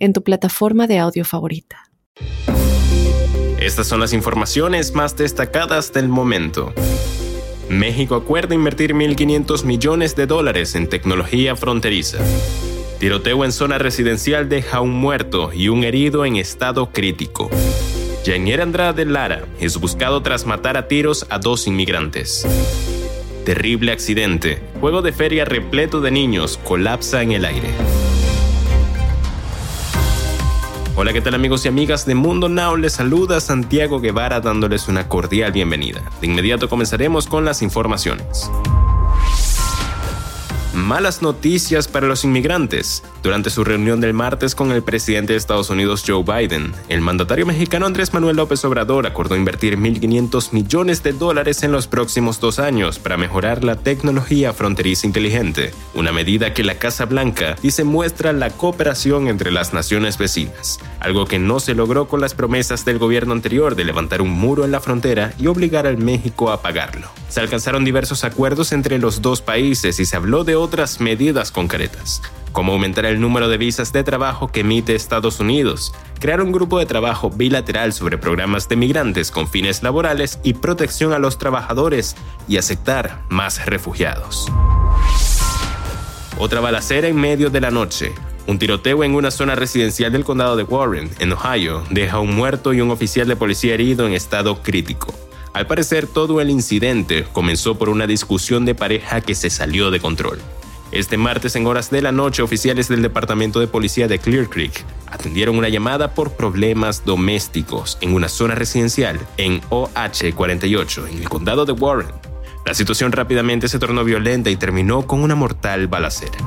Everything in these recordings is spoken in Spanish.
en tu plataforma de audio favorita. Estas son las informaciones más destacadas del momento. México acuerda invertir 1.500 millones de dólares en tecnología fronteriza. Tiroteo en zona residencial deja un muerto y un herido en estado crítico. Janier Andrade Lara es buscado tras matar a tiros a dos inmigrantes. Terrible accidente. Juego de feria repleto de niños colapsa en el aire. Hola, ¿qué tal amigos y amigas de Mundo Now? Les saluda Santiago Guevara dándoles una cordial bienvenida. De inmediato comenzaremos con las informaciones. Malas noticias para los inmigrantes. Durante su reunión del martes con el presidente de Estados Unidos Joe Biden, el mandatario mexicano Andrés Manuel López Obrador acordó invertir 1.500 millones de dólares en los próximos dos años para mejorar la tecnología fronteriza inteligente, una medida que la Casa Blanca dice muestra la cooperación entre las naciones vecinas, algo que no se logró con las promesas del gobierno anterior de levantar un muro en la frontera y obligar al México a pagarlo. Se alcanzaron diversos acuerdos entre los dos países y se habló de otras medidas concretas, como aumentar el número de visas de trabajo que emite Estados Unidos, crear un grupo de trabajo bilateral sobre programas de migrantes con fines laborales y protección a los trabajadores y aceptar más refugiados. Otra balacera en medio de la noche. Un tiroteo en una zona residencial del condado de Warren, en Ohio, deja un muerto y un oficial de policía herido en estado crítico. Al parecer, todo el incidente comenzó por una discusión de pareja que se salió de control. Este martes en horas de la noche, oficiales del Departamento de Policía de Clear Creek atendieron una llamada por problemas domésticos en una zona residencial en OH48, en el condado de Warren. La situación rápidamente se tornó violenta y terminó con una mortal balacera.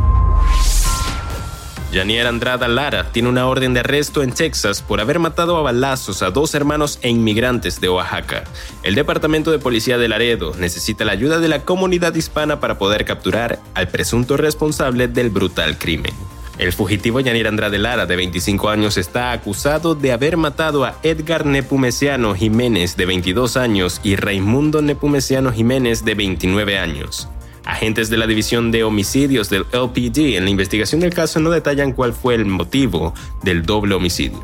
Janier Andrada Lara tiene una orden de arresto en Texas por haber matado a balazos a dos hermanos e inmigrantes de Oaxaca. El Departamento de Policía de Laredo necesita la ayuda de la comunidad hispana para poder capturar al presunto responsable del brutal crimen. El fugitivo Yanier Andrade Lara, de 25 años, está acusado de haber matado a Edgar Nepumesiano Jiménez, de 22 años, y Raimundo Nepumesiano Jiménez, de 29 años. Agentes de la División de Homicidios del LPD en la investigación del caso no detallan cuál fue el motivo del doble homicidio.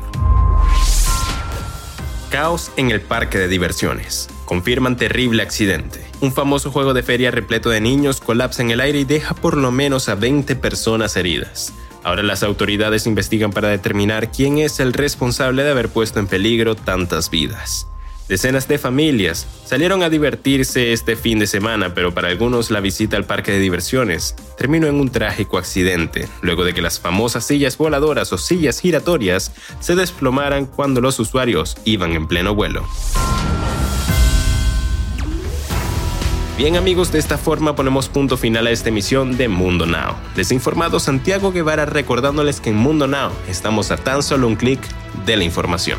Caos en el parque de diversiones. Confirman terrible accidente. Un famoso juego de feria repleto de niños colapsa en el aire y deja por lo menos a 20 personas heridas. Ahora las autoridades investigan para determinar quién es el responsable de haber puesto en peligro tantas vidas. Decenas de familias salieron a divertirse este fin de semana, pero para algunos la visita al parque de diversiones terminó en un trágico accidente, luego de que las famosas sillas voladoras o sillas giratorias se desplomaran cuando los usuarios iban en pleno vuelo. Bien amigos, de esta forma ponemos punto final a esta emisión de Mundo Now. Desinformado Santiago Guevara recordándoles que en Mundo Now estamos a tan solo un clic de la información.